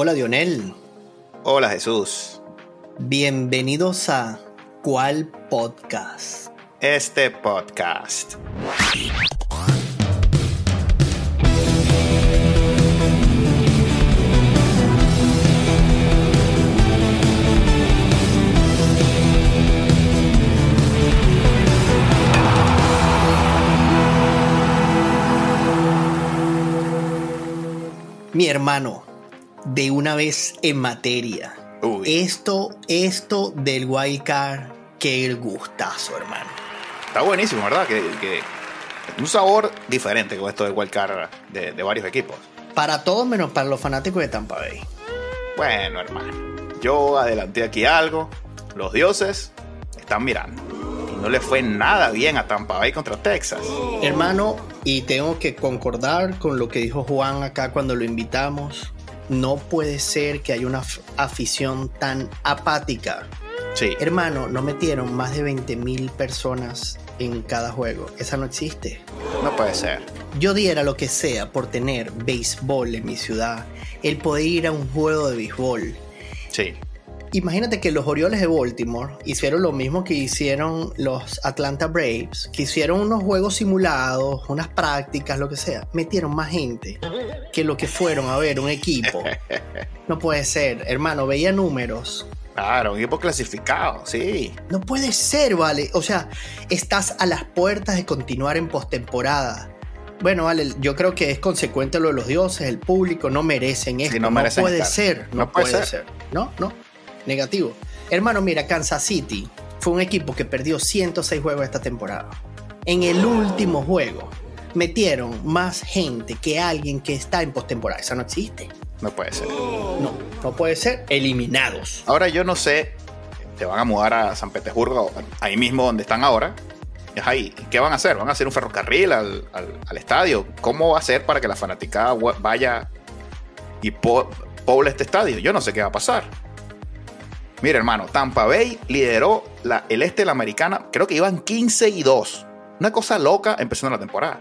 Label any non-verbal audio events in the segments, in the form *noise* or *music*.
Hola Dionel. Hola Jesús. Bienvenidos a ¿Cuál podcast? Este podcast. Mi hermano, de una vez en materia. Uy. Esto, esto del wildcard, qué gustazo, hermano. Está buenísimo, ¿verdad? Que, que un sabor diferente con esto del wildcard de, de varios equipos. Para todos menos para los fanáticos de Tampa Bay. Bueno, hermano. Yo adelanté aquí algo. Los dioses están mirando. Y no le fue nada bien a Tampa Bay contra Texas. Hermano, y tengo que concordar con lo que dijo Juan acá cuando lo invitamos. No puede ser que haya una afición tan apática. Sí. Hermano, no metieron más de 20 mil personas en cada juego. Esa no existe. No puede ser. Yo diera lo que sea por tener béisbol en mi ciudad, el poder ir a un juego de béisbol. Sí. Imagínate que los Orioles de Baltimore hicieron lo mismo que hicieron los Atlanta Braves, que hicieron unos juegos simulados, unas prácticas, lo que sea. Metieron más gente que lo que fueron a ver un equipo. *laughs* No puede ser, hermano, veía números. Claro, un equipo clasificado, sí. No puede ser, vale. O sea, estás a las puertas de continuar en postemporada. Bueno, vale, yo creo que es consecuente lo de los dioses, el público no merecen esto. no merecen puede estar. ser, no, No puede ser. No, no. Negativo. Hermano, mira, Kansas City fue un equipo que perdió 106 juegos esta temporada. En el último juego metieron más gente que alguien que está en postemporada. Eso no existe. No puede ser. No, no puede ser. Eliminados. Ahora yo no sé, te van a mudar a San Petersburgo, ahí mismo donde están ahora. Es ahí. ¿Qué van a hacer? ¿Van a hacer un ferrocarril al, al- al estadio? ¿Cómo va a ser para que la fanaticada vaya y po- poble este estadio? Yo no sé qué va a pasar. Mira, hermano, Tampa Bay lideró la- el este de la americana, creo que iban 15 y 2. Una cosa loca empezando la temporada.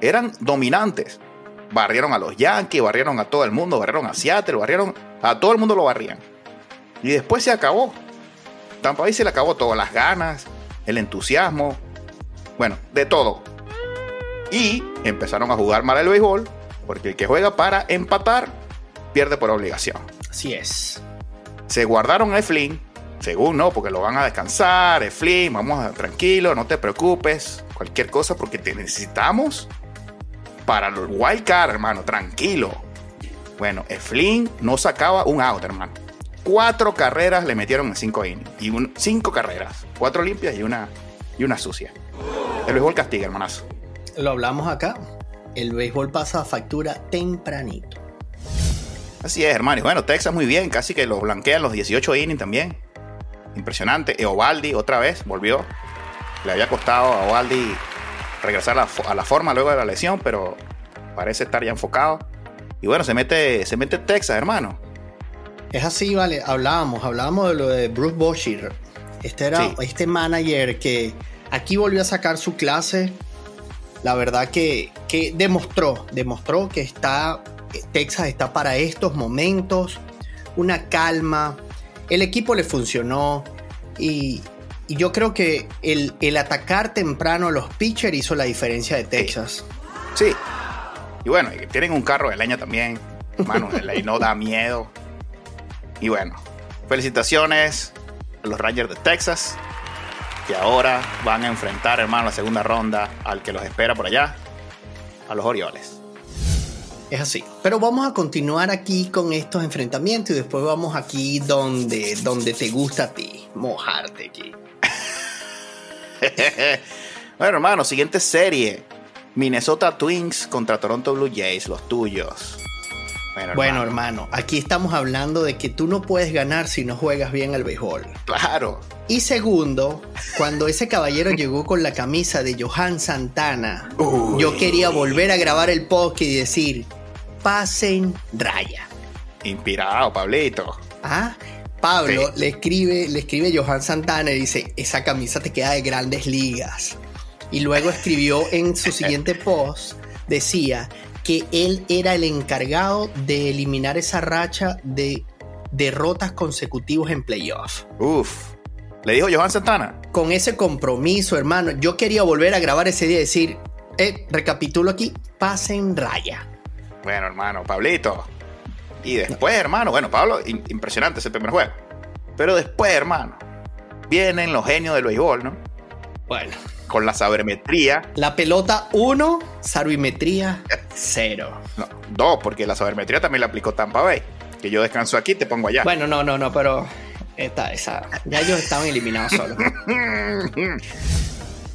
Eran dominantes. Barrieron a los Yankees, barrieron a todo el mundo, barrieron a Seattle, barrieron a todo el mundo lo barrían. Y después se acabó. Tampa Bay se le acabó todo, las ganas, el entusiasmo, bueno, de todo. Y empezaron a jugar mal el béisbol, porque el que juega para empatar pierde por obligación. Así es. Se guardaron a Eflin, según no, porque lo van a descansar, Eflin, vamos a tranquilo, no te preocupes, cualquier cosa, porque te necesitamos para el wild card, hermano, tranquilo. Bueno, Eflin no sacaba un out, hermano. Cuatro carreras le metieron en cinco innings. Y un- cinco carreras. Cuatro limpias y una, y una sucia. El béisbol castiga, hermanazo. Lo hablamos acá. El béisbol pasa a factura tempranito. Así es, hermano. Y bueno, Texas muy bien. Casi que lo blanquean los 18 innings también. Impresionante. Eovaldi otra vez volvió. Le había costado a Ovaldi regresar a la, fo- a la forma luego de la lesión, pero parece estar ya enfocado. Y bueno, se mete, se mete Texas, hermano. Es así, vale. Hablábamos, hablábamos de lo de Bruce Bochy. Este era Sí. este manager que aquí volvió a sacar su clase. La verdad que, que demostró, demostró que está, Texas está para estos momentos. Una calma. El equipo le funcionó. Y, yo creo que el, atacar temprano a los pitchers hizo la diferencia de Texas. Sí. Y bueno, tienen un carro de leña también. Mano, el leña no da miedo. Y bueno, felicitaciones a los Rangers de Texas. Que ahora van a enfrentar, hermano, la segunda ronda al que los espera por allá. A los Orioles. Es así. Pero vamos a continuar aquí con estos enfrentamientos y después vamos aquí donde, donde te gusta a ti, mojarte aquí. *laughs* bueno, hermano, siguiente serie. Minnesota Twins contra Toronto Blue Jays, los tuyos. Bueno, Bueno, hermano, aquí estamos hablando de que tú no puedes ganar si no juegas bien al béisbol. Claro. Y segundo, cuando ese caballero llegó con la camisa de Johan Santana, Uy. yo quería volver a grabar el podcast y decir, pasen raya. Inspirado, Pablito. Ah, Pablo Sí. le escribe, le escribe Johan Santana y dice, esa camisa te queda de grandes ligas. Y luego escribió en su *laughs* siguiente post, decía, que él era el encargado de eliminar esa racha de derrotas consecutivas en playoffs. Uf. Le dijo Johan Santana. Con ese compromiso, hermano, yo quería volver a grabar ese día y decir, eh, recapitulo aquí, pasen raya. Bueno, hermano, Pablito. Y después, hermano, bueno, Pablo, impresionante ese primer juego. Pero después, hermano, vienen los genios del béisbol, ¿no? Bueno. Con la sabermetría. La pelota 1, sabermetría *laughs* 0. No, 2, porque la sabermetría también la aplicó Tampa Bay. Que yo descanso aquí, te pongo allá. Bueno, no, no, no, pero esta, esa, ya ellos estaban eliminados solos. *laughs*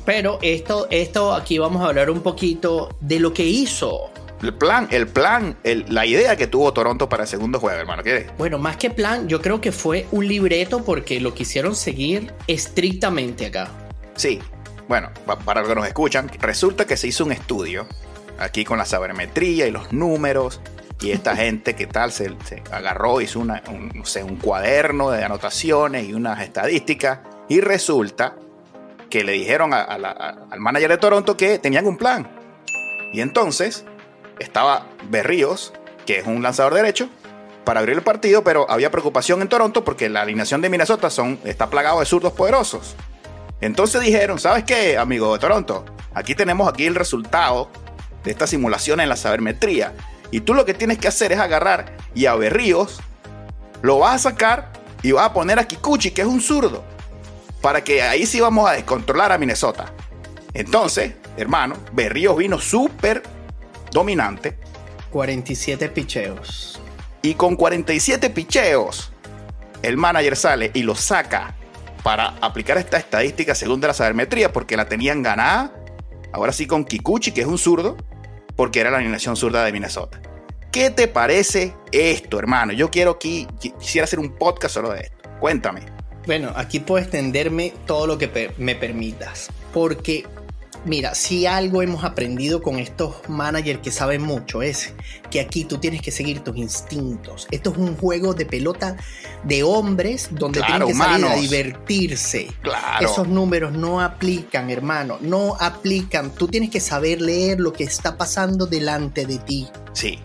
pero esto, esto aquí vamos a hablar un poquito de lo que hizo el plan, el plan, la idea que tuvo Toronto para el segundo juego, hermano. ¿Qué Bueno, más que plan, yo creo que fue un libreto porque lo quisieron seguir estrictamente acá. Sí, bueno, para los que nos escuchan, resulta que se hizo un estudio aquí con la sabermetría y los números. Y esta *laughs* gente que tal se, agarró, hizo una, un, un cuaderno de anotaciones y unas estadísticas. Y resulta que le dijeron al manager de Toronto que tenían un plan. Y entonces estaba Berríos, que es un lanzador derecho, para abrir el partido, pero había preocupación en Toronto porque la alineación de Minnesota son, está plagado de zurdos poderosos. Entonces dijeron, ¿sabes qué, amigo de Toronto? Aquí tenemos aquí el resultado de esta simulación en la sabermetría. Y tú lo que tienes que hacer es agarrar y a Berríos lo vas a sacar y vas a poner a Kikuchi, que es un zurdo, para que ahí sí vamos a descontrolar a Minnesota. Entonces, hermano, Berríos vino súper dominante. 47 picheos. Y con 47 picheos, el manager sale y lo saca para aplicar esta estadística según de la sabermetría, porque la tenían ganada. Ahora sí con Kikuchi, que es un zurdo, porque era la alineación zurda de Minnesota. ¿Qué te parece esto, hermano? Yo quiero aquí, quisiera hacer un podcast solo de esto. Cuéntame. Bueno, aquí puedo extenderme todo lo que me permitas, porque Mira, si algo hemos aprendido con estos managers que saben mucho es que aquí tú tienes que seguir tus instintos. Esto es un juego de pelota de hombres donde tienen que salir a divertirse. Claro. Esos números no aplican, hermano, no aplican. Tú tienes que saber leer lo que está pasando delante de ti. Sí.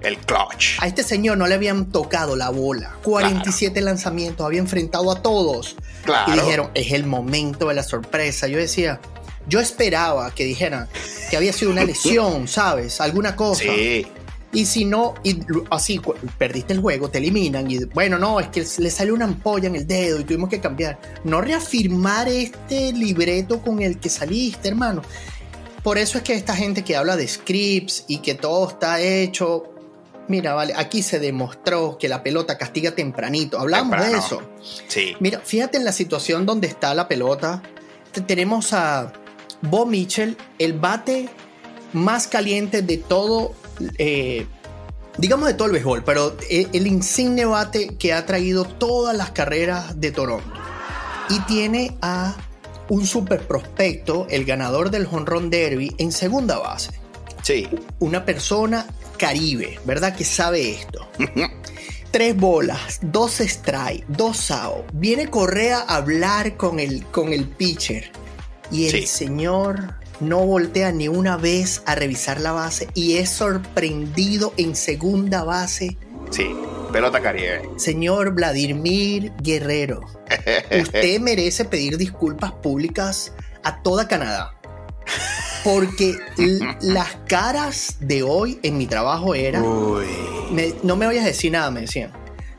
El clutch. A este señor no le habían tocado la bola. 47 lanzamientos, había enfrentado a todos. Claro. Y dijeron, es el momento de la sorpresa. Yo decía, yo esperaba que dijeran que había sido una *laughs* lesión, ¿sabes? Alguna cosa. Sí. Y si no, y así perdiste el juego, te eliminan y bueno, no, es que le salió una ampolla en el dedo y tuvimos que cambiar. No reafirmar este libreto con el que saliste, hermano. Por eso es que esta gente que habla de scripts y que todo está hecho, mira, vale, aquí se demostró que la pelota castiga tempranito. Hablamos de eso. Sí. Mira, fíjate en la situación donde está la pelota. Tenemos a Bo Mitchell, el bate más caliente de todo, eh, digamos de todo el béisbol, pero el, insigne bate que ha traído todas las carreras de Toronto. Y tiene a un super prospecto, el ganador del Honron Derby, en segunda base. Sí. Una persona caribe, ¿verdad? Que sabe esto. *laughs* Tres bolas, dos strike, dos sao. Viene Correa a hablar con el, con el pitcher y el señor no voltea ni una vez a revisar la base y es sorprendido en segunda base. Sí, pelota caribe. Señor Vladimir Guerrero, *laughs* usted merece pedir disculpas públicas a toda Canadá. Porque las caras de hoy en mi trabajo eran... no me vayas a decir nada, me decían.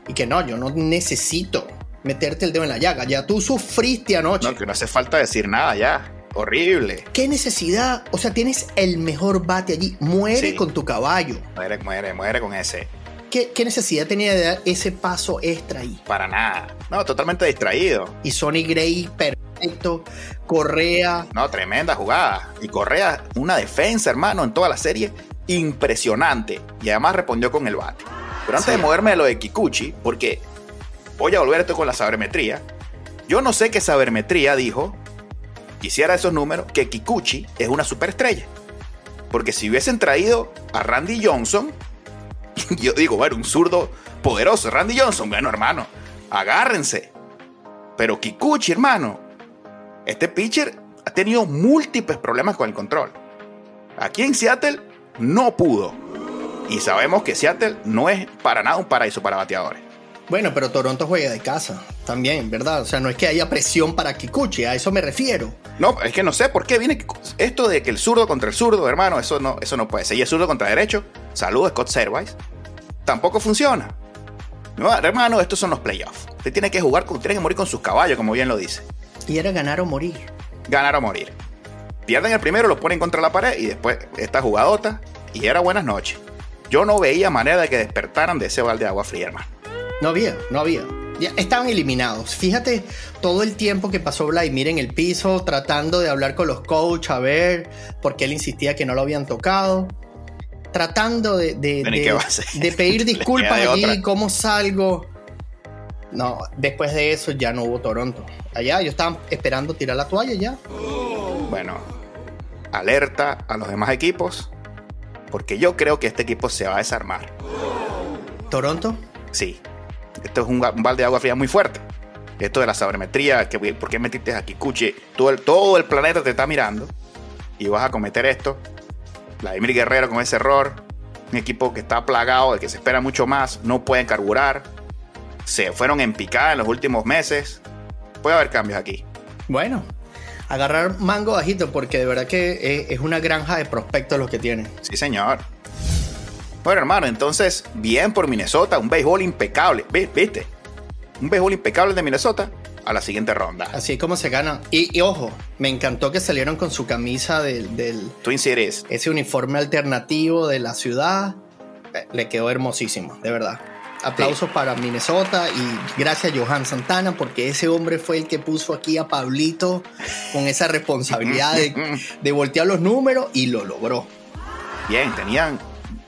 Y que no, yo no necesito meterte el dedo en la llaga. Ya tú sufriste anoche. No, que no hace falta decir nada ya. Horrible. ¿Qué necesidad? O sea, tienes el mejor bate allí. Muere con tu caballo. Muere, muere, muere con ese. ¿Qué, necesidad tenía de dar ese paso extra ahí? Para nada. No, totalmente distraído. Y Sonny Gray, perfecto. Correa. No, tremenda jugada. Y Correa, una defensa, hermano, en toda la serie. Impresionante. Y además respondió con el bate. Pero antes de moverme a lo de Kikuchi, porque voy a volver esto con la sabermetría. Yo no sé qué sabermetría dijo, quisiera esos números, que Kikuchi es una superestrella. Porque si hubiesen traído a Randy Johnson, *laughs* yo digo, bueno, un zurdo poderoso, Randy Johnson, bueno, hermano, agárrense. Pero Kikuchi, hermano, este pitcher ha tenido múltiples problemas con el control. Aquí en Seattle no pudo. Y sabemos que Seattle no es para nada un paraíso para bateadores. Bueno, pero Toronto juega de casa también, ¿verdad? O sea, no es que haya presión para Kikuchi, a eso me refiero. No, es que no sé por qué viene esto de que el zurdo contra el zurdo, hermano, eso no, eso no puede ser. Y el zurdo contra derecho, saludos Scott Servais, tampoco funciona. No, hermano, estos son los playoffs. Usted tiene que jugar, con, tiene que morir con sus caballos, como bien lo dice. Y era ganar o morir. Ganar o morir. Pierden el primero, lo ponen contra la pared y después esta jugadota y era buenas noches. Yo no veía manera de que despertaran de ese balde de agua fría, hermano. No había, no había. Ya estaban eliminados. Fíjate todo el tiempo que pasó Vladimir en el piso tratando de hablar con los coaches a ver por qué él insistía que no lo habían tocado. Tratando de, de, pedir *laughs* disculpas allí, cómo salgo. No, después de eso ya no hubo Toronto. Allá yo estaba esperando tirar la toalla ya. Bueno, alerta a los demás equipos, porque yo creo que este equipo se va a desarmar. ¿Toronto? Sí, esto es un, balde de agua fría muy fuerte. Esto de la sabermetría, que, ¿por qué metiste aquí, Kikuchi? Todo el, todo el planeta te está mirando y vas a cometer esto. Vladimir Guerrero con ese error. Un equipo que está plagado, de que se espera mucho más, no pueden carburar. Se fueron en picada en los últimos meses. Puede haber cambios aquí. Bueno, agarrar mango bajito porque de verdad que es una granja de prospectos los que tienen. Sí, señor. Bueno, hermano, entonces, bien por Minnesota, un béisbol impecable. ¿Viste? Un béisbol impecable de Minnesota a la siguiente ronda. Así es como se gana. Y, ojo, me encantó que salieron con su camisa del, del, Twin Cities. Ese uniforme alternativo de la ciudad. Eh, le quedó hermosísimo, de verdad. Aplausos para Minnesota y gracias a Johan Santana porque ese hombre fue el que puso aquí a Pablito con esa responsabilidad de, *laughs* de voltear los números y lo logró. Bien, tenían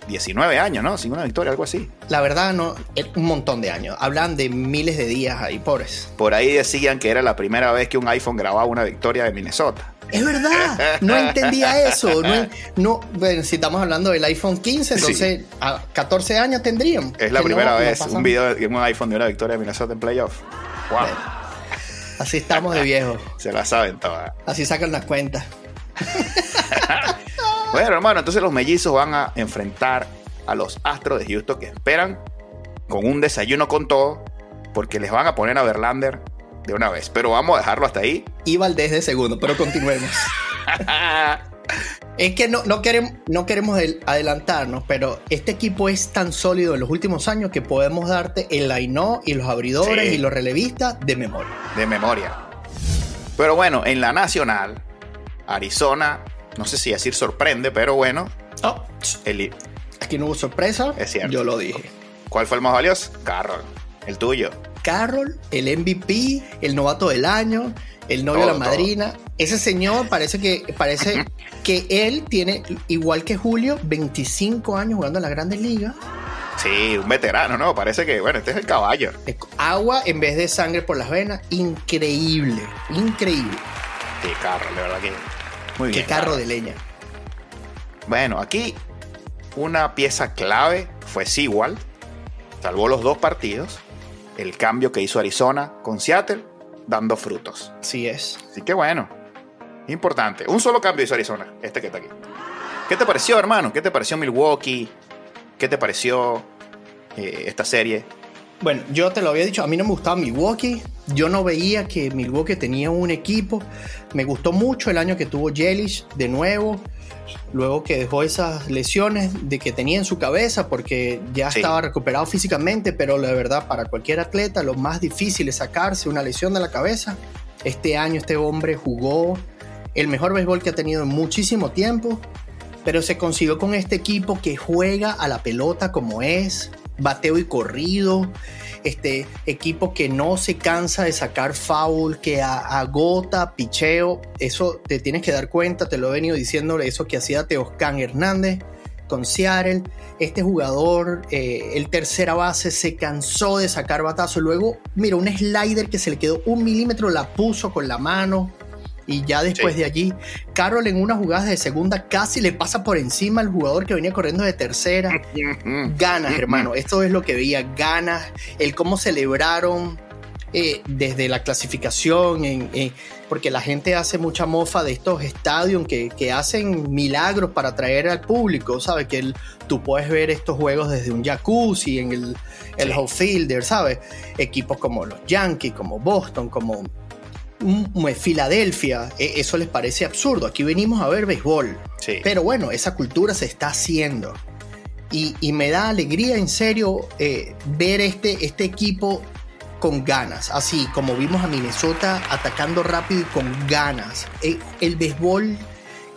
19 años, ¿no? Sin una victoria, algo así. La verdad, no, un montón de años. Hablan de miles de días ahí, pobres. Por ahí decían que era la primera vez que un iPhone grababa una victoria de Minnesota. Es verdad, no entendía eso. No, bueno, si estamos hablando del iPhone 15, entonces a 14 años tendrían. Es la primera vez un video de un iPhone de una victoria de Minnesota en playoff. Wow. así estamos de viejos. Se la saben todas. Así sacan las cuentas. *laughs* Bueno, hermano, entonces los mellizos van a enfrentar a los Astros de Houston que esperan con un desayuno con todo, porque les van a poner a Verlander de una vez. Pero vamos a dejarlo hasta ahí. Y Valdés de segundo, pero continuemos. *laughs* es que no, no, queremos, no queremos adelantarnos, pero este equipo es tan sólido en los últimos años que podemos darte el line y los abridores y los relevistas de memoria. De memoria. Pero bueno, en la nacional, Arizona no sé si decir sorprende, pero bueno. Oh, aquí no hubo sorpresa. Es cierto. Yo lo dije. ¿Cuál fue el más valioso? Carroll. El tuyo. Carroll, el MVP, el novato del año, el novio de la madrina. Ese señor parece que parece que él tiene igual que Julio 25 años jugando en las Grandes Ligas. Sí, un veterano, ¿no? Parece que, bueno, este es el caballo. Agua en vez de sangre por las venas, increíble, increíble. Sí, Carroll, de verdad que muy Qué carro de leña. Bueno, aquí una pieza clave fue Sewell. Salvó los dos partidos. El cambio que hizo Arizona con Seattle, dando frutos. Así es. Así que bueno, importante. Un solo cambio hizo Arizona, este que está aquí. ¿Qué te pareció, hermano? ¿Qué te pareció Milwaukee? ¿Qué te pareció eh, esta serie? Bueno, yo te lo había dicho, a mí no me gustaba Milwaukee. Yo no veía que Milwaukee tenía un equipo. Me gustó mucho el año que tuvo Jelish de nuevo. Luego que dejó esas lesiones de que tenía en su cabeza porque ya estaba recuperado físicamente, pero la verdad para cualquier atleta lo más difícil es sacarse una lesión de la cabeza. Este año este hombre jugó el mejor béisbol que ha tenido en muchísimo tiempo, pero se consiguió con este equipo que juega a la pelota como es, bateo y corrido, este equipo que no se cansa de sacar foul, que agota, picheo, eso te tienes que dar cuenta, te lo he venido diciendo, eso que hacía Teoscan Hernández con Seattle, este jugador, eh, el tercera base, se cansó de sacar batazo, luego, mira, un slider que se le quedó un milímetro, la puso con la mano, y ya después de allí, Carroll en una jugada de segunda casi le pasa por encima al jugador que venía corriendo de tercera. *laughs* ganas, hermano. Esto es lo que veía, ganas. El cómo celebraron eh, desde la clasificación, en, porque la gente hace mucha mofa de estos estadios que, que hacen milagros para atraer al público, ¿sabes? Que el, tú puedes ver estos juegos desde un jacuzzi en el, el Sí. ¿sabes? Equipos como los Yankees, como Boston, como Filadelfia, e- eso les parece absurdo. Aquí venimos a ver béisbol. Sí. Pero bueno, esa cultura se está haciendo. Y, y me da alegría, en serio, eh, ver este, este equipo con ganas. Así como vimos a Minnesota atacando rápido y con ganas. El, el béisbol,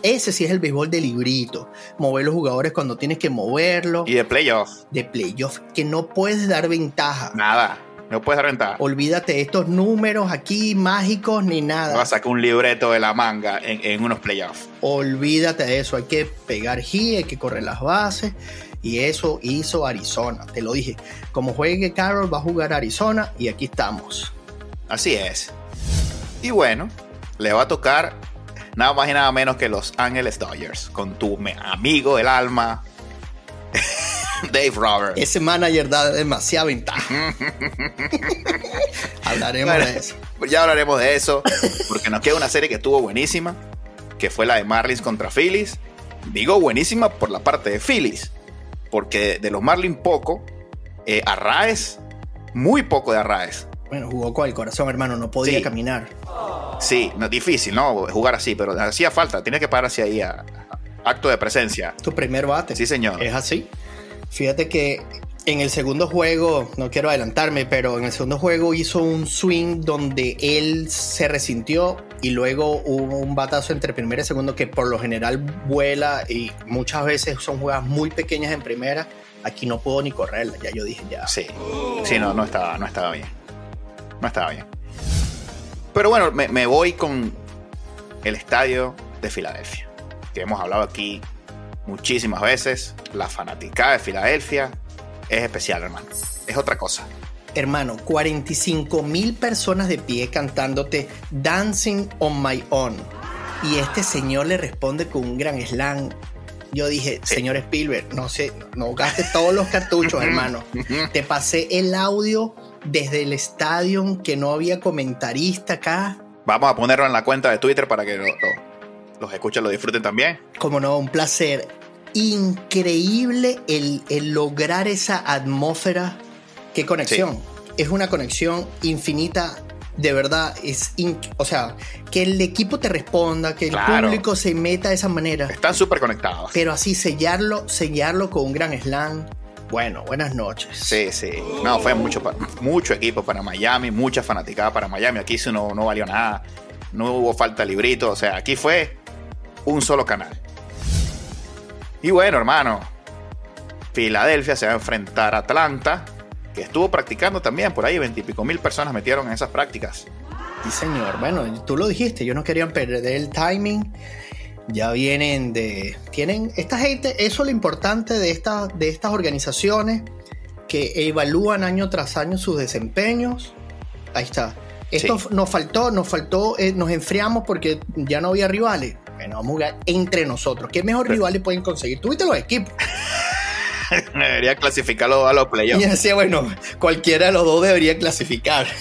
ese sí es el béisbol de librito. Mover los jugadores cuando tienes que moverlos. Y de playoff, De playoff, que no puedes dar ventaja. nada. No puedes dar ventaja. Olvídate de estos números aquí mágicos ni nada. Vas a sacar un libreto de la manga en, en unos playoffs. Olvídate de eso, hay que pegar G, hay que correr las bases. Y eso hizo Arizona, te lo dije. Como juegue Carroll, va a jugar Arizona y aquí estamos. Así es. Y bueno, le va a tocar nada más y nada menos que los Ángeles Dodgers con tu amigo del alma, *laughs* Dave Roberts. Ese manager da demasiada ventaja. *laughs* Hablaremos Bueno, de eso. Ya hablaremos de eso, porque nos queda una serie que estuvo buenísima, que fue la de Marlins contra Phillies. Digo buenísima por la parte de Phillies, porque de los Marlins poco, eh, Arraez, muy poco de Arraez. Bueno, jugó con el corazón, hermano, no podía Sí. caminar. Sí, no, difícil, ¿no? Jugar así, pero hacía falta, tiene que parar hacia ahí a, a- acto de presencia. Tu primer bate. Sí, señor. Es así. Fíjate que en el segundo juego, no quiero adelantarme, pero en el segundo juego hizo un swing donde él se resintió y luego hubo un batazo entre primera y segundo que por lo general vuela y muchas veces son jugadas muy pequeñas en primera. Aquí no puedo ni correrla, ya yo dije ya. Sí, sí, no, no estaba, no estaba bien. No estaba bien. Pero bueno, me, me voy con el estadio de Filadelfia, que hemos hablado aquí muchísimas veces. La fanaticada de Filadelfia es especial, hermano. Es otra cosa. Hermano, 45 mil personas de pie cantándote Dancing on My Own. Y este señor le responde con un gran slam. Yo dije, Sí. señor Spielberg, no sé, no gastes todos los cartuchos, *laughs* hermano. Te pasé el audio desde el estadio que no había comentarista acá. Vamos a ponerlo en la cuenta de Twitter para que lo- lo- los escuchen, lo disfruten también. Como no, un placer increíble el, el lograr esa atmósfera. Qué conexión. Es una conexión infinita. De verdad, es. in- o sea, que el equipo te responda, que el Claro. público se meta de esa manera. Están súper conectados. Pero así sellarlo, sellarlo con un gran slam. Bueno, buenas noches. Sí, sí. No, fue mucho, mucho equipo para Miami, mucha fanaticada para Miami. Aquí no, no valió nada. No hubo falta de librito. O sea, aquí fue un solo canal. Y bueno, hermano. Filadelfia se va a enfrentar a Atlanta, que estuvo practicando también. Por ahí veintipico mil personas metieron en esas prácticas. Sí, señor. Bueno, tú lo dijiste, ellos no querían perder el timing. Ya vienen de. Tienen. Esta gente, eso es lo importante de, esta, de estas organizaciones que evalúan año tras año sus desempeños. Ahí está. Esto Sí. nos faltó, nos faltó, eh, nos enfriamos porque ya no había rivales. Bueno, vamos a jugar entre nosotros. ¿Qué mejor Pero- rivales pueden conseguir? Tuviste los equipos. *laughs* Debería clasificarlo a los Y playoffs. yo decía, bueno, cualquiera de los dos debería clasificar. *laughs*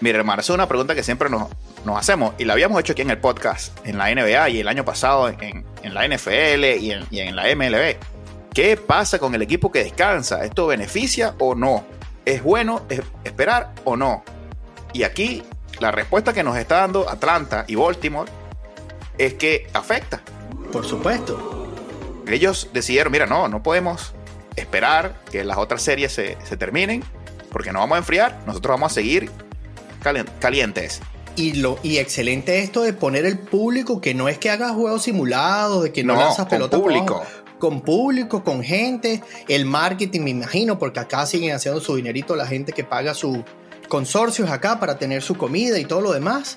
Mira, hermano, esa es una pregunta que siempre nos, nos hacemos y la habíamos hecho aquí en el podcast, en la NBA y el año pasado en, en la NFL y en, y en la MLB. ¿Qué pasa con el equipo que descansa? ¿Esto beneficia o no? ¿Es bueno es- esperar o no? Y aquí la respuesta que nos está dando Atlanta y Baltimore es que afecta. Por supuesto. Ellos decidieron, mira, no, no podemos esperar que las otras series se, se terminen porque no vamos a enfriar, nosotros vamos a seguir calientes. Y, lo, y excelente esto de poner el público, que no es que hagas juegos simulados, de que no, No, lanzas con pelota por público. abajo. con público, con gente, el marketing, me imagino, porque acá siguen haciendo su dinerito la gente que paga sus consorcios acá para tener su comida y todo lo demás.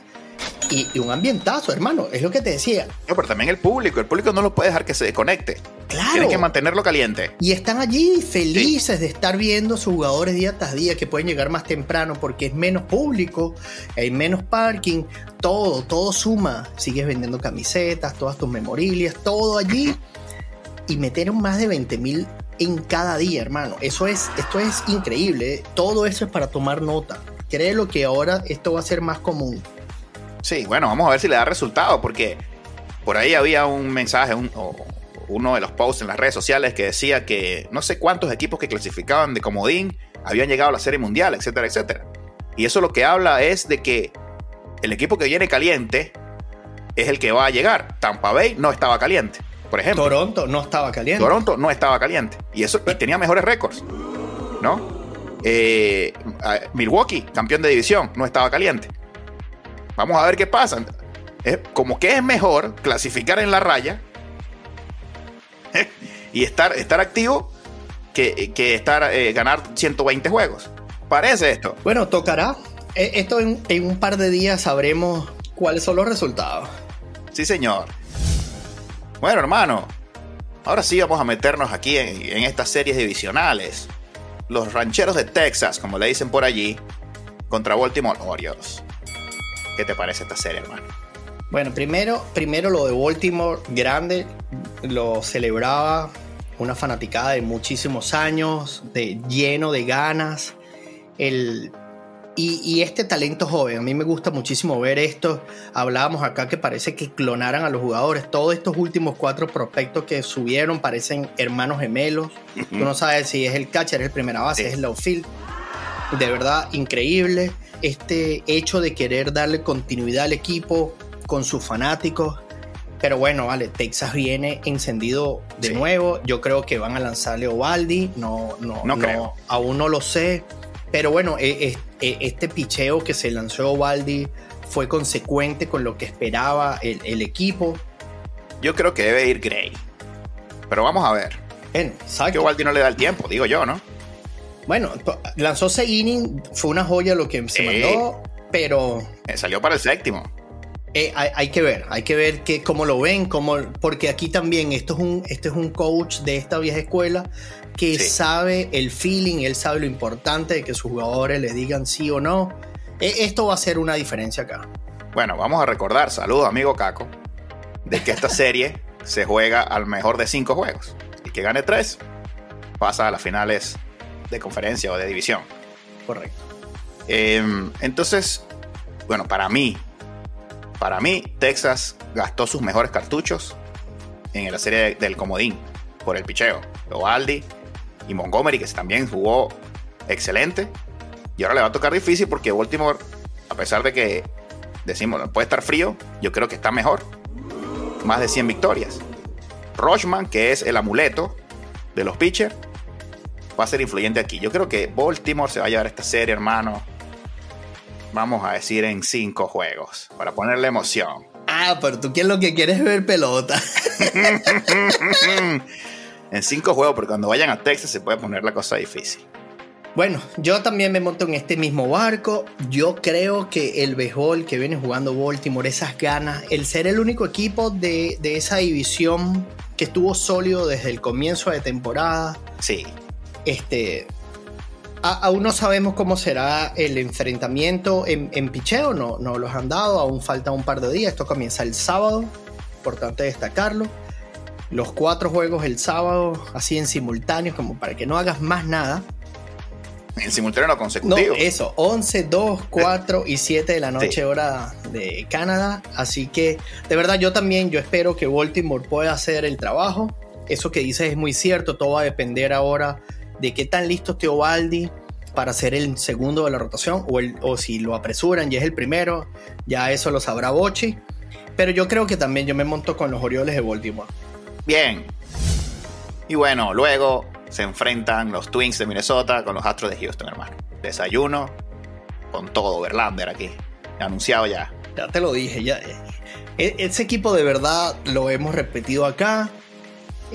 Y, y un ambientazo, hermano, es lo que te decía. No, pero también el público. El público no lo puede dejar que se desconecte. Claro. Tiene que mantenerlo caliente. Y están allí felices de estar viendo a sus jugadores día tras día que pueden llegar más temprano porque es menos público, hay menos parking, todo, todo suma. Sigues vendiendo camisetas, todas tus memorialias, todo allí. *laughs* Y metieron más de 20 mil en cada día, hermano. Eso es, esto es increíble. ¿eh? Todo eso es para tomar nota. Créelo que ahora esto va a ser más común. Sí, bueno, vamos a ver si le da resultado, porque por ahí había un mensaje, un, uno de los posts en las redes sociales que decía que no sé cuántos equipos que clasificaban de comodín habían llegado a la Serie Mundial, etcétera, etcétera. Y eso lo que habla es de que el equipo que viene caliente es el que va a llegar. Tampa Bay no estaba caliente, por ejemplo. Toronto no estaba caliente. Toronto no estaba caliente. Y eso y tenía mejores récords. ¿No? Eh, Milwaukee, campeón de división, no estaba caliente. Vamos a ver qué pasa. como que es mejor clasificar en la raya *laughs* y estar, estar activo que, estar eh, ganar 120 juegos. Parece esto. Bueno, tocará. E, esto en, un par de días sabremos cuáles son los resultados. Sí, señor. Bueno, hermano. Ahora sí vamos a meternos aquí en, estas series divisionales. Los rancheros de Texas, como le dicen por allí, contra Baltimore Orioles. ¿Qué te parece esta serie, hermano? Bueno, primero, primero lo de Baltimore, grande, lo celebraba una fanaticada de muchísimos años, de, lleno de ganas. El, y, este talento joven, a mí me gusta muchísimo ver esto. Hablábamos acá que parece que clonaran a los jugadores. Todos estos últimos cuatro prospectos que subieron parecen hermanos gemelos. Tú no sabes si es el catcher, es el primera base, es el outfield. De verdad, increíble. Este hecho de querer darle continuidad al equipo con sus fanáticos pero bueno, vale, Texas viene encendido de nuevo. Yo creo que van a lanzarle Ovaldi. No, no, no, creo. aún no lo sé. Pero bueno, e, e, e, este picheo que se lanzó Ovaldi fue consecuente con lo que esperaba el, equipo. Yo creo que debe ir Gray. Pero vamos a ver. Bueno, que Ovaldi no le da el tiempo, digo yo, ¿no? Bueno, lanzó ese inning, fue una joya lo que se mandó, pero. Eh, salió para el séptimo. Eh, hay, que ver, hay que ver que, cómo lo ven, cómo, porque aquí también esto es un, este es un coach de esta vieja escuela que sabe el feeling, él sabe lo importante de que sus jugadores le digan sí o no. E, esto va a ser una diferencia acá. Bueno, vamos a recordar, saludos amigo Caco, de que esta *laughs* serie se juega al mejor de cinco juegos. Y que gane tres, pasa a las finales de conferencia o de división. Correcto. Em, entonces, bueno, para mí, para mí, Texas gastó sus mejores cartuchos en la serie del comodín por el picheo. Lovaldi y Montgomery, que también jugó excelente. Y ahora le va a tocar difícil porque Baltimore, a pesar de que decimos, puede estar frío, yo creo que está mejor. Más de 100 victorias. Rochman, que es el amuleto de los pitchers, va a ser influyente aquí. Yo creo que Baltimore se va a llevar esta serie, hermano vamos a decir, en cinco juegos, para ponerle emoción. Ah, pero tú quieres lo que quieres ver pelota. *laughs* en cinco juegos, porque cuando vayan a Texas se puede poner la cosa difícil. Bueno, yo también me monto en este mismo barco. Yo creo que el béisbol que viene jugando Baltimore, esas ganas, el ser el único equipo de, de esa división que estuvo sólido desde el comienzo de temporada. Sí. Este, aún no sabemos cómo será el enfrentamiento en, en picheo, no, no los han dado, aún falta un par de días, esto comienza el sábado, importante destacarlo. Los cuatro juegos el sábado, así en simultáneo, como para que no hagas más nada. En simultáneo no consecutivo. No, eso, 11, 2, 4 y 7 de la noche hora de Canadá. Así que, de verdad, yo también, yo espero que Baltimore pueda hacer el trabajo. Eso que dices es muy cierto, todo va a depender ahora de qué tan listo esté Ovaldi para ser el segundo de la rotación o, el, o si lo apresuran y es el primero, ya eso lo sabrá Bochi. Pero yo creo que también yo me monto con los Orioles de Baltimore. Bien. Y bueno, luego se enfrentan los Twins de Minnesota con los Astros de Houston, hermano. Desayuno con todo, Verlander aquí. Anunciado ya. Ya te lo dije, ya. E, ese equipo de verdad lo hemos repetido acá.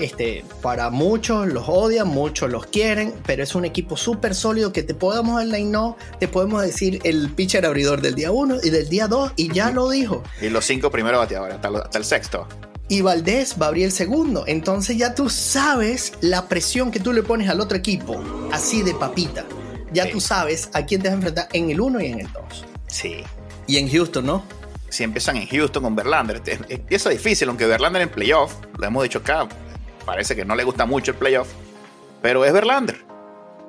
Este, para muchos los odian, muchos los quieren, pero es un equipo súper sólido que te podemos dar la no, te podemos decir el pitcher abridor del día 1 y del día 2 y ya lo dijo. Y los cinco primeros bateadores, hasta, hasta el sexto. Y Valdés va a abrir el segundo. Entonces ya tú sabes la presión que tú le pones al otro equipo, así de papita. Ya tú sabes a quién te vas a enfrentar en el 1 y en el 2. Sí. Y en Houston, ¿no? Si empiezan en Houston con Verlander, empieza difícil, aunque Verlander en playoff, lo hemos dicho acá, parece que no le gusta mucho el playoff, pero es Verlander.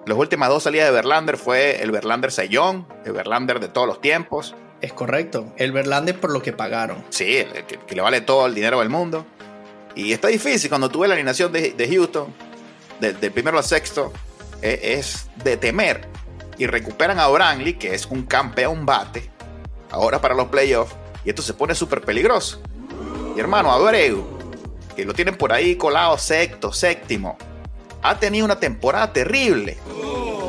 Las últimas dos salidas de Verlander fue el Verlander Sayón, el Verlander de todos los tiempos, Es correcto. El Verlander por lo que pagaron. Sí, que, le vale todo el dinero del mundo. Y está difícil cuando tú ves la alineación de, Houston, del primero al sexto, e, es, de temer. Y recuperan a Brantley, que es un campeón bate, ahora para los playoffs, y esto se pone súper peligroso. Y hermano, Abreu, que lo tienen por ahí colado sexto, séptimo, ha tenido una temporada terrible.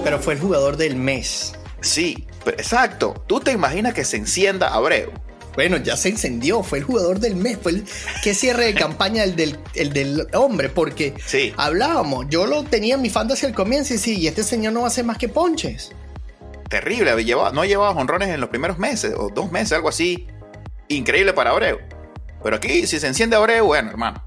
Pero fue el jugador del mes. Sí, exacto. ¿Tú te imaginas que se encienda Abreu? Bueno, ya se encendió, fue el jugador del mes, fue el que cierre de campaña el del, del hombre, porque sí. hablábamos, yo lo tenía en mi fantasy al comienzo y sí, y este señor no va a hacer más que ponches. Terrible, no llevaba honrones en los primeros meses, o dos meses, algo así. Increíble para Abreu. Pero aquí, si se enciende Abreu, bueno, hermano,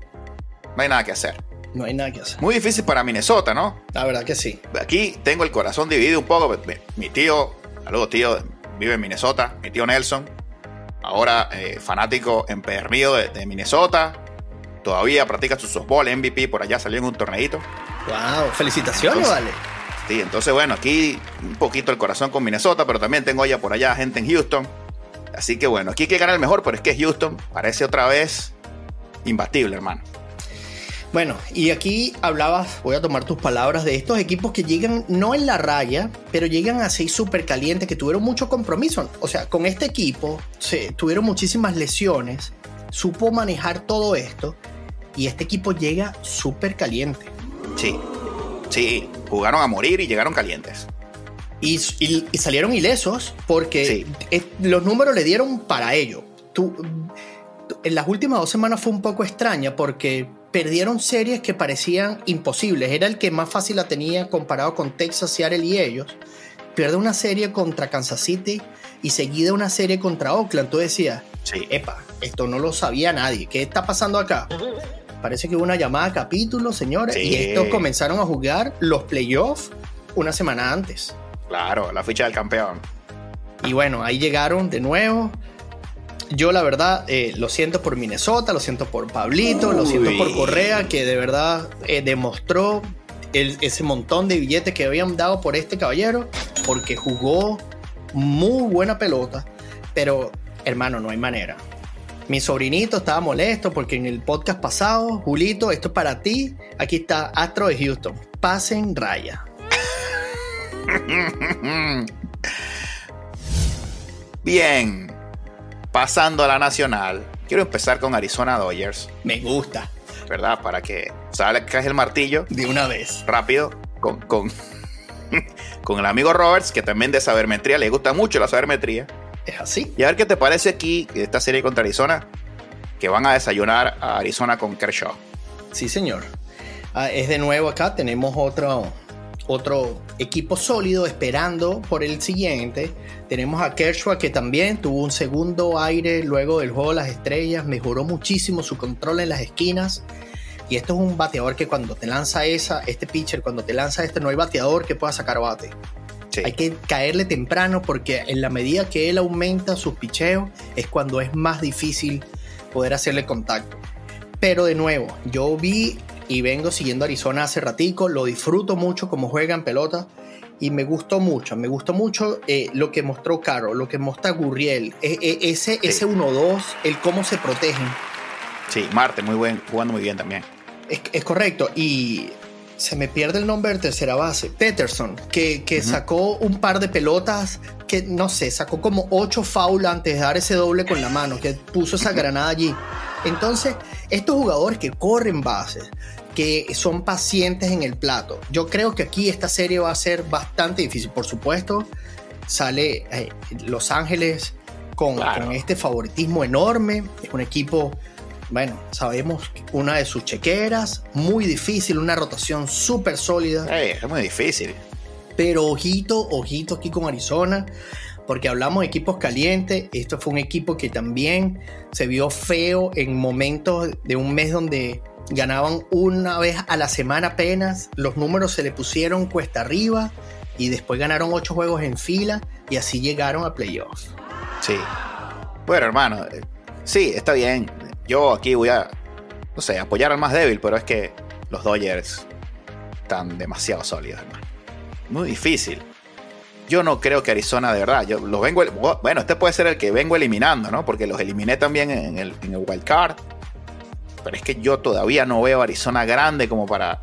no hay nada que hacer. No hay nada que hacer. Muy difícil para Minnesota, ¿no? La verdad que sí. Aquí tengo el corazón dividido un poco. Mi tío, saludos tío, vive en Minnesota. Mi tío Nelson, ahora eh, fanático empedernido de, de Minnesota. Todavía practica su softball MVP, por allá salió en un torneito. ¡Wow! Felicitaciones, vale. Sí, entonces bueno, aquí un poquito el corazón con Minnesota, pero también tengo ya por allá gente en Houston. Así que bueno, aquí hay que ganar el mejor, pero es que Houston parece otra vez imbatible, hermano. Bueno, y aquí hablabas, voy a tomar tus palabras, de estos equipos que llegan no en la raya, pero llegan así súper calientes, que tuvieron mucho compromiso. O sea, con este equipo se tuvieron muchísimas lesiones, supo manejar todo esto, y este equipo llega súper caliente. Sí, sí, jugaron a morir y llegaron calientes. Y, salieron ilesos porque los números le dieron para ello. en las últimas dos semanas fue un poco extraña porque perdieron series que parecían imposibles. Era el que más fácil la tenía comparado con Texas, Seattle y ellos. Pierde una serie contra Kansas City y seguida una serie contra Oakland. Tú decías, sí. epa, esto no lo sabía nadie. ¿Qué está pasando acá? Parece que hubo una llamada a capítulo, señores, y estos comenzaron a jugar los playoffs una semana antes. Claro, la ficha del campeón. Y bueno, ahí llegaron de nuevo. Yo la verdad eh, lo siento por Minnesota, lo siento por Pablito, lo siento por Correa, que de verdad eh, demostró ese montón de billetes que habían dado por este caballero, porque jugó muy buena pelota, pero hermano, no hay manera. Mi sobrinito estaba molesto porque en el podcast pasado, Julito, esto es para ti. Aquí está Astro de Houston. Pasen raya. *laughs* Bien, pasando a la nacional, quiero empezar con Arizona Dodgers. Me gusta. ¿Verdad? Para que salga el martillo. De una vez. Rápido, con, con, *laughs* con el amigo Roberts, que también de sabermetría, le gusta mucho la sabermetría. Es así. Y a ver qué te parece aquí, esta serie contra Arizona, que van a desayunar a Arizona con Kershaw. Sí, señor. Ah, es de nuevo acá, tenemos otro, otro equipo sólido esperando por el siguiente. Tenemos a Kershaw que también tuvo un segundo aire luego del juego de las estrellas, mejoró muchísimo su control en las esquinas. Y esto es un bateador que cuando te lanza esa, este pitcher, cuando te lanza este, no hay bateador que pueda sacar bate. Hay que caerle temprano porque en la medida que él aumenta sus picheos es cuando es más difícil poder hacerle contacto. Pero de nuevo, yo vi y vengo siguiendo Arizona hace ratico, lo disfruto mucho como juegan pelota y me gustó mucho, me gustó mucho eh, lo que mostró Caro, lo que muestra Gurriel, e, e, ese, ese 1-2, el cómo se protegen. Sí, Marte, muy buen, jugando muy bien también. Es, correcto, y se me pierde el nombre de tercera base, Peterson, que, sacó un par de pelotas que no sé, sacó como ocho foul antes de dar ese doble con la mano, que puso esa granada allí. Entonces, estos jugadores que corren bases, que son pacientes en el plato, yo creo que aquí esta serie va a ser bastante difícil. Por supuesto, sale eh, Los Ángeles con, este favoritismo enorme. Es un equipo, bueno, sabemos una de sus chequeras, muy difícil, una rotación súper sólida. es muy difícil. Pero ojito, ojito aquí con Arizona porque hablamos de equipos calientes, esto fue un equipo que también se vio feo en momentos de un mes donde ganaban una vez a la semana apenas, los números se le pusieron cuesta arriba y después ganaron ocho juegos en fila y así llegaron a playoffs. Sí. Bueno, hermano, eh, sí, está bien. Yo aquí voy a, no sé, apoyar al más débil, pero es que los Dodgers están demasiado sólidos, hermano. Muy difícil. yo no creo que Arizona de verdad. Yo los vengo. Bueno, este puede ser el que vengo eliminando, ¿no? Porque los eliminé también en el, en. Pero es que yo todavía no veo Arizona grande como para,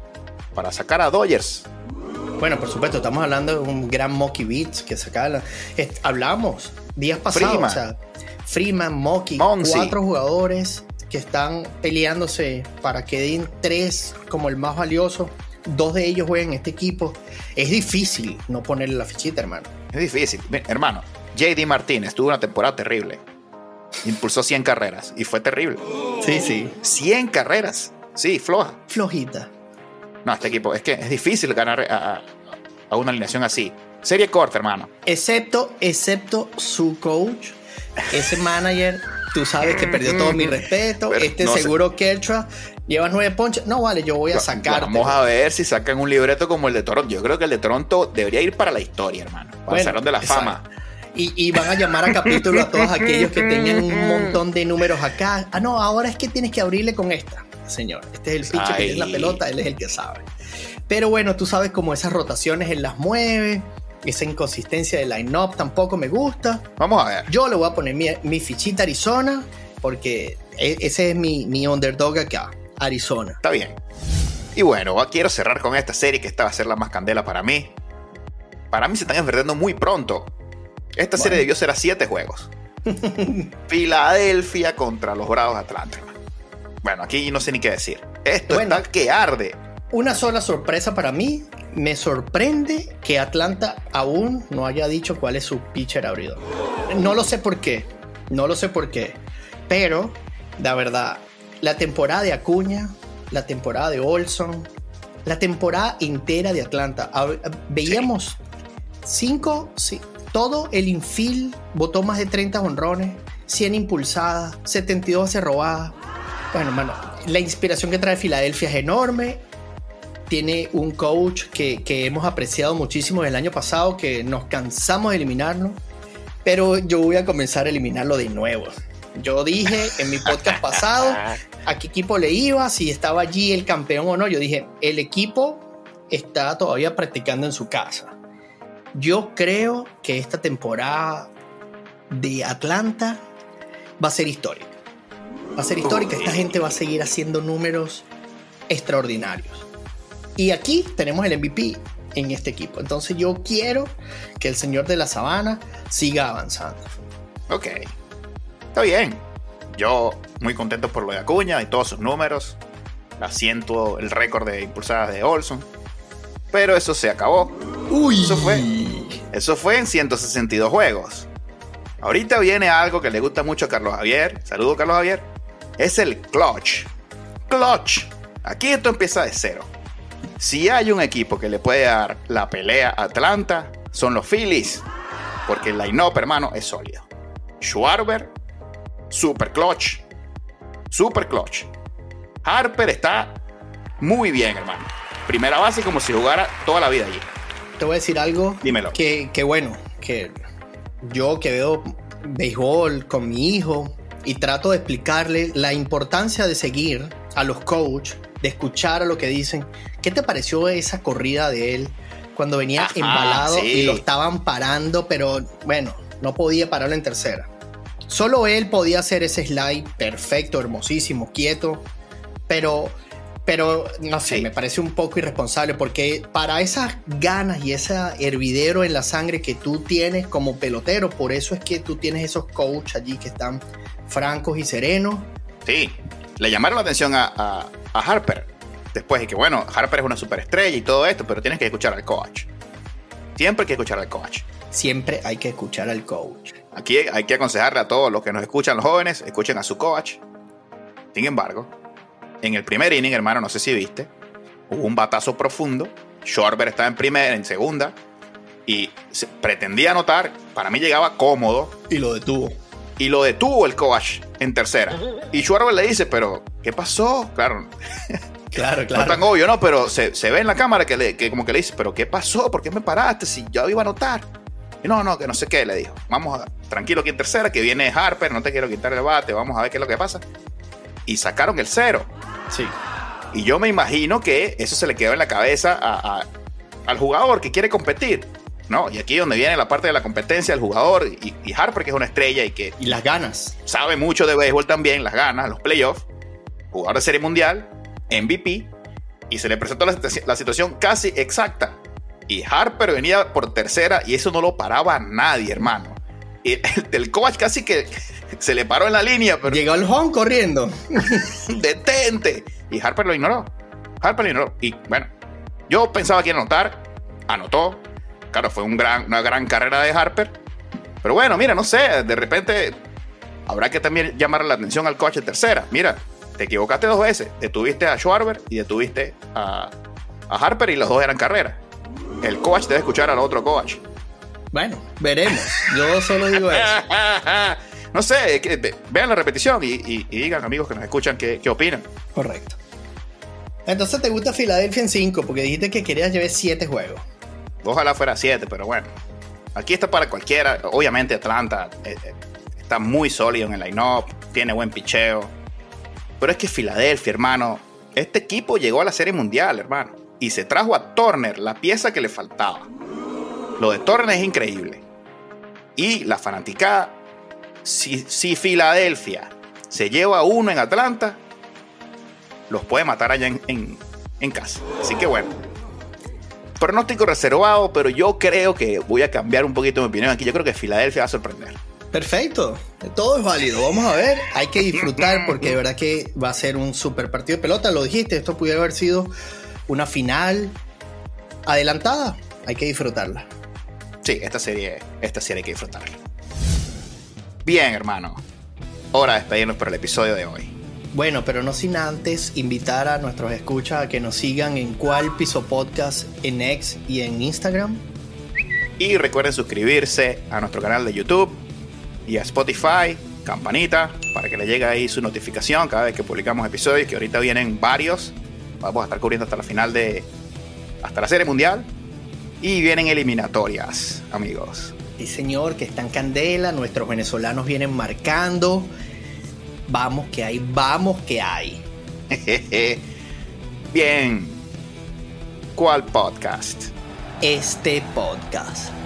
para sacar a Dodgers. Bueno, por supuesto, estamos hablando de un gran Mocky Beats que sacaba. hablamos días pasados. O sea, Freeman, Mocky, cuatro jugadores que están peleándose para que den tres como el más valioso. Dos de ellos juegan en este equipo. Es difícil no ponerle la fichita, hermano. Es difícil. hermano, JD Martínez tuvo una temporada terrible. Impulsó 100 carreras y fue terrible. Sí, sí. 100 carreras. Sí, floja. Flojita. No, este equipo, es que es difícil ganar a, una alineación así. Serie corta, hermano. Excepto, excepto su coach, ese manager, tú sabes que perdió todo mi respeto. este seguro Kertra lleva nueve ponches. No, vale, yo voy a sacar. Vamos a ver si sacan un libreto como el de Toronto. Yo creo que el de Toronto debería ir para la historia, hermano. Para el Salón de la Fama. Y, y, van a llamar a capítulo a todos aquellos que tenían un *laughs* montón de números acá. Ah, no, ahora es que tienes que abrirle con esta señor. Este es el pitcher que tiene la pelota, él es el que sabe. Pero bueno, tú sabes cómo esas rotaciones él las mueve, esa inconsistencia de line-up tampoco me gusta. Vamos a ver. Yo le voy a poner mi, fichita Arizona, porque e, ese es mi, mi underdog acá, Arizona. Está bien. Y bueno, quiero cerrar con esta serie que esta va a ser la más candela para mí. Para mí se están enfrentando muy pronto. Esta serie debió ser a siete juegos. *laughs* Filadelfia contra los Bravos de Atlanta. Bueno, aquí no sé ni qué decir. Esto está que arde. Una sola sorpresa para mí. Me sorprende que Atlanta aún no haya dicho cuál es su pitcher abridor. No lo sé por qué. No lo sé por qué. Pero, la verdad, la temporada de Acuña, la temporada de Olson, la temporada entera de Atlanta. Veíamos cinco, sí, todo el infield votó más de 30 honrones, 100 impulsadas, 72 se robadas. Bueno, hermano, la inspiración que trae Filadelfia es enorme. Tiene un coach que, hemos apreciado muchísimo el año pasado, que nos cansamos de eliminarlo. Pero yo voy a comenzar a eliminarlo de nuevo. Yo dije en mi podcast *laughs* pasado a qué equipo le iba, si estaba allí el campeón o no. Yo dije, el equipo está todavía practicando en su casa. Yo creo que esta temporada de Atlanta va a ser histórica va a ser histórica. Esta gente va a seguir haciendo números extraordinarios. Y aquí tenemos el MVP en este equipo. Entonces yo quiero que el señor de la sabana siga avanzando. Ok. Está bien. Yo muy contento por lo de Acuña y todos sus números. Asiento el récord de impulsadas de Olson. Pero eso se acabó. Uy. Eso fue, eso fue en 162 juegos. Ahorita viene algo que le gusta mucho a Carlos Javier. Saludo, Carlos Javier es el clutch. Clutch. Aquí esto empieza de cero. Si hay un equipo que le puede dar la pelea a Atlanta, son los Phillies. Porque el line-up, hermano, es sólido. Schwarber, super clutch. Super clutch. Harper está muy bien, hermano. Primera base como si jugara toda la vida allí. Te voy a decir algo. Dímelo. Que, que bueno, que yo que veo béisbol con mi hijo, y trato de explicarle la importancia de seguir a los coaches, de escuchar a lo que dicen. ¿Qué te pareció esa corrida de él cuando venía embalado y lo estaban parando, pero bueno, no podía pararlo en tercera? Solo él podía hacer ese slide perfecto, hermosísimo, quieto, pero pero no sé, me parece un poco irresponsable porque para esas ganas y ese hervidero en la sangre que tú tienes como pelotero, por eso es que tú tienes esos coaches allí que están francos y serenos. Sí, le llamaron la atención a, Harper. Después de que, bueno, Harper es una superestrella y todo esto, pero tienes que escuchar al coach. Siempre hay que escuchar al coach. Siempre hay que escuchar al coach. Aquí hay que aconsejarle a todos los que nos escuchan, los jóvenes, escuchen a su coach. Sin embargo, en el primer inning, hermano, no sé si viste, hubo un batazo profundo. Schwarber estaba en primera, en segunda, y pretendía anotar. Para mí llegaba cómodo. Y lo detuvo y lo detuvo el coach en tercera. Y Schwarber le dice, pero, ¿qué pasó? Claro. Claro, *laughs* claro. No tan obvio, ¿no? Pero se, ve en la cámara que, le, que como que le dice, pero ¿qué pasó? ¿Por qué me paraste si yo iba a anotar? Y no, no, que no sé qué, le dijo. Vamos a, tranquilo aquí en tercera, que viene Harper, no te quiero quitar el bate, vamos a ver qué es lo que pasa. Y sacaron el cero. Sí. Y yo me imagino que eso se le quedó en la cabeza al jugador que quiere competir. No, y aquí donde viene la parte de la competencia, el jugador y, Harper, que es una estrella y que. Y las ganas. Sabe mucho de béisbol también, las ganas, los playoffs. Jugador de serie mundial, MVP. Y se le presentó la, la situación casi exacta. Y Harper venía por tercera y eso no lo paraba nadie, hermano. Y *laughs* el, el coach casi que se le paró en la línea. Pero... Llegó el home corriendo. *laughs* Detente. Y Harper lo ignoró. Harper lo ignoró. Y bueno, yo pensaba que iba a anotar. Anotó. Claro, fue un gran, una gran carrera de Harper. Pero bueno, mira, no sé, de repente habrá que también llamar la atención al coach de tercera. Mira, te equivocaste dos veces. Detuviste a Schwarber y detuviste a, a Harper y los dos eran carreras. El coach debe escuchar al otro coach. Bueno, veremos. Yo solo digo eso. *laughs* no sé, vean la repetición y, digan, amigos que nos escuchan, qué, qué opinan. Correcto. Entonces te gusta Filadelfia en 5 porque dijiste que querías llevar 7 juegos. Ojalá fuera 7, pero bueno. Aquí está para cualquiera. Obviamente Atlanta eh, eh, está muy sólido en el line-up, tiene buen picheo. Pero es que Filadelfia, hermano, este equipo llegó a la Serie Mundial, hermano. Y se trajo a Turner la pieza que le faltaba. Lo de Turner es increíble. Y la fanaticada, si, si Filadelfia se lleva uno en Atlanta, los puede matar allá en, en casa. Así que bueno, pronóstico reservado, pero yo creo que voy a cambiar un poquito mi opinión aquí. Yo creo que Filadelfia va a sorprender. Perfecto, todo es válido. Vamos a ver, hay que disfrutar *laughs* porque de verdad que va a ser un super partido de pelota. Lo dijiste, esto pudiera haber sido una final adelantada. Hay que disfrutarla. Sí, esta serie, esta serie hay que disfrutarla. Bien, hermano. Hora de despedirnos por el episodio de hoy. Bueno, pero no sin antes invitar a nuestros escuchas a que nos sigan en cuál piso podcast en X y en Instagram. Y recuerden suscribirse a nuestro canal de YouTube y a Spotify, campanita, para que le llegue ahí su notificación cada vez que publicamos episodios, que ahorita vienen varios. Vamos a estar cubriendo hasta la final de. hasta la serie mundial. Y vienen eliminatorias, amigos. Sí, señor, que están candela. Nuestros venezolanos vienen marcando. Vamos que hay, vamos que hay. *laughs* Bien. ¿Cuál podcast? Este podcast.